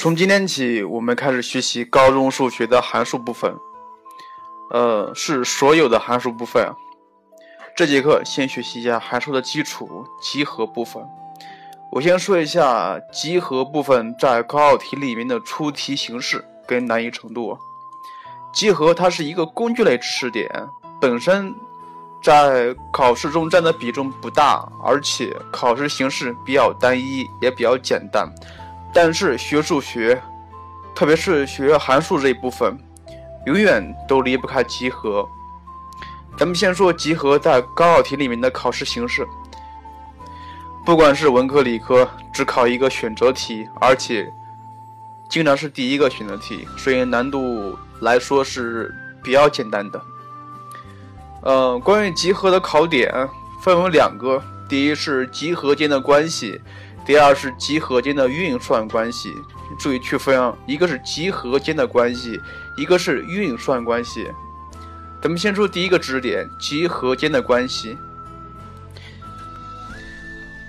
从今天起，我们开始学习高中数学的函数部分，呃，是所有的函数部分。这节课先学习一下函数的基础——集合部分。我先说一下集合部分在高考题里面的出题形式跟难易程度。集合它是一个工具类知识点，本身在考试中占的比重不大，而且考试形式比较单一，也比较简单。但是学数学，特别是学函数这一部分，永远都离不开集合。咱们先说集合在高考题里面的考试形式，不管是文科理科，只考一个选择题，而且经常是第一个选择题，所以难度来说是比较简单的。呃，关于集合的考点分为两个，第一是集合间的关系。第二是集合间的运算关系，注意区分啊，一个是集合间的关系，一个是运算关系。咱们先说第一个知识点，集合间的关系。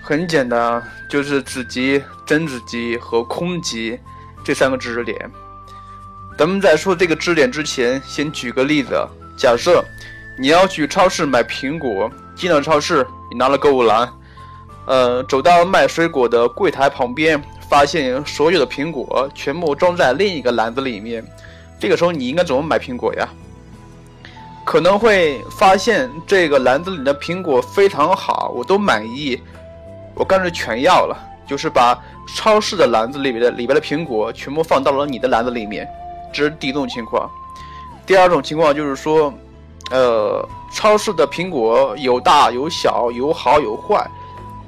很简单啊，就是子集、真子集和空集这三个知识点。咱们在说这个知识点之前，先举个例子，假设你要去超市买苹果，进了超市，你拿了购物篮。呃，走到卖水果的柜台旁边，发现所有的苹果全部装在另一个篮子里面。这个时候你应该怎么买苹果呀？可能会发现这个篮子里的苹果非常好，我都满意，我干脆全要了。就是把超市的篮子里边的里边的苹果全部放到了你的篮子里面，这是第一种情况。第二种情况就是说，呃，超市的苹果有大有小，有好有坏。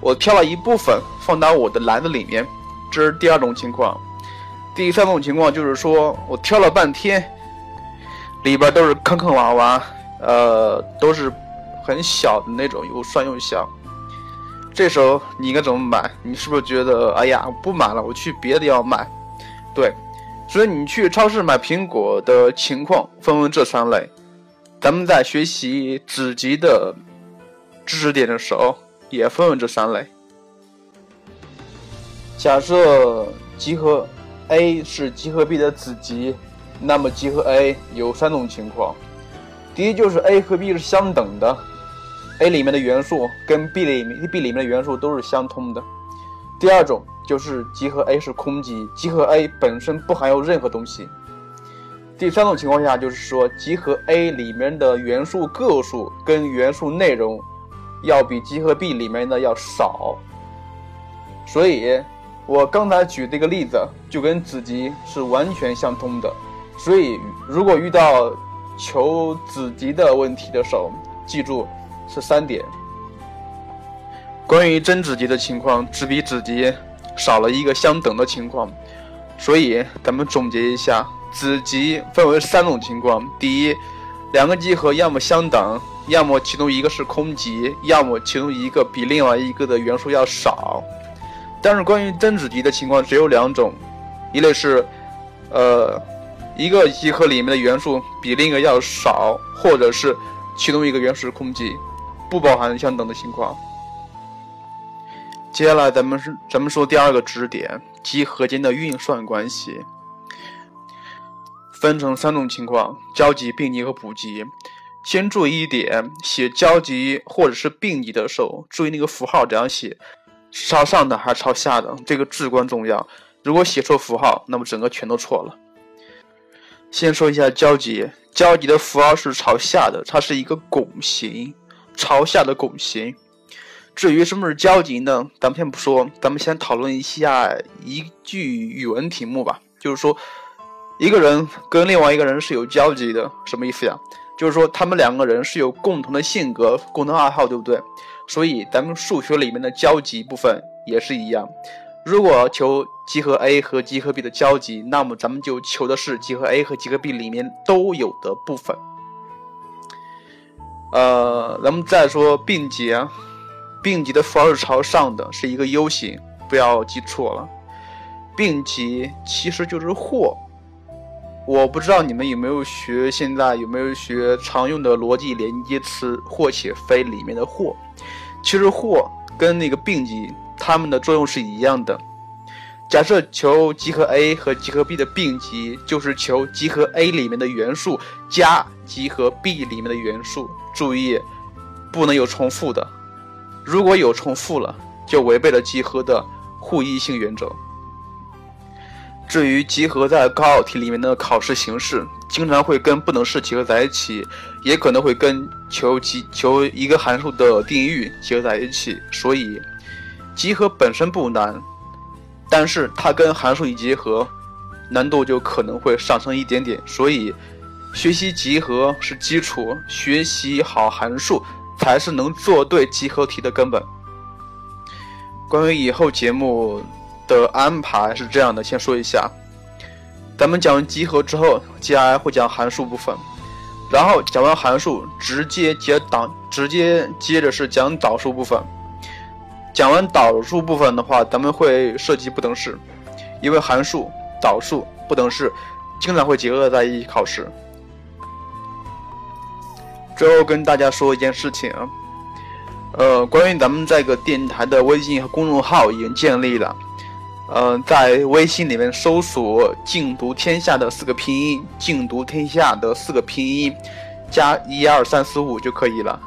我挑了一部分放到我的篮子里面，这是第二种情况。第三种情况就是说我挑了半天，里边都是坑坑洼洼，呃，都是很小的那种，又酸又小。这时候你应该怎么买？你是不是觉得，哎呀，不买了，我去别的地方买？对，所以你去超市买苹果的情况分为这三类。咱们在学习子集的知识点的时候。也分为这三类。假设集合 A 是集合 B 的子集，那么集合 A 有三种情况：第一就是 A 和 B 是相等的，A 里面的元素跟 B 里面 B 里面的元素都是相通的；第二种就是集合 A 是空集，集合 A 本身不含有任何东西；第三种情况下就是说集合 A 里面的元素个数跟元素内容。要比集合 B 里面的要少，所以我刚才举这个例子就跟子集是完全相通的。所以如果遇到求子集的问题的时候，记住是三点。关于真子集的情况，只比子集少了一个相等的情况。所以咱们总结一下，子集分为三种情况：第一，两个集合要么相等。要么其中一个是空集，要么其中一个比另外一个的元素要少。但是关于真子集的情况只有两种，一类是，呃，一个集合里面的元素比另一个要少，或者是其中一个元素是空集，不包含相等的情况。接下来咱们是咱们说第二个知识点，集合间的运算关系，分成三种情况：交集、并集和补集。先注意一点，写交集或者是并集的时候，注意那个符号怎样写，朝上的还是朝下的，这个至关重要。如果写错符号，那么整个全都错了。先说一下交集，交集的符号是朝下的，它是一个拱形，朝下的拱形。至于什么是交集呢？咱们先不说，咱们先讨论一下一句语文题目吧，就是说一个人跟另外一个人是有交集的，什么意思呀？就是说，他们两个人是有共同的性格、共同爱好，对不对？所以，咱们数学里面的交集部分也是一样。如果求集合 A 和集合 B 的交集，那么咱们就求的是集合 A 和集合 B 里面都有的部分。呃，咱们再说并集，并集的符号是朝上的，是一个 U 型，不要记错了。并集其实就是或。我不知道你们有没有学，现在有没有学常用的逻辑连接词“或且非”里面的“或”？其实“或”跟那个并集，它们的作用是一样的。假设求集合 A 和集合 B 的并集，就是求集合 A 里面的元素加集合 B 里面的元素。注意，不能有重复的。如果有重复了，就违背了集合的互异性原则。至于集合在高考题里面的考试形式，经常会跟不等式集合在一起，也可能会跟求集求一个函数的定义域结合在一起。所以，集合本身不难。但是它跟函数一结合，难度就可能会上升一点点。所以，学习集合是基础，学习好函数才是能做对集合题的根本。关于以后节目的安排是这样的，先说一下，咱们讲完集合之后，接下来会讲函数部分，然后讲完函数，直接接导，直接接着是讲导数部分。讲完导数部分的话，咱们会涉及不等式，因为函数、导数、不等式经常会结合在一起考试。最后跟大家说一件事情，呃，关于咱们这个电台的微信和公众号已经建立了，呃，在微信里面搜索“静读天下”的四个拼音，“静读天下”的四个拼音加一二三四五就可以了。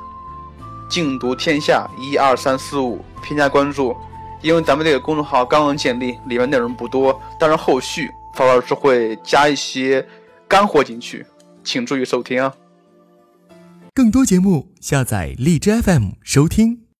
静读天下一二三四五，添加关注。因为咱们这个公众号刚刚建立，里面内容不多，但是后续曹老师会加一些干货进去，请注意收听啊。更多节目，下载荔枝 FM 收听。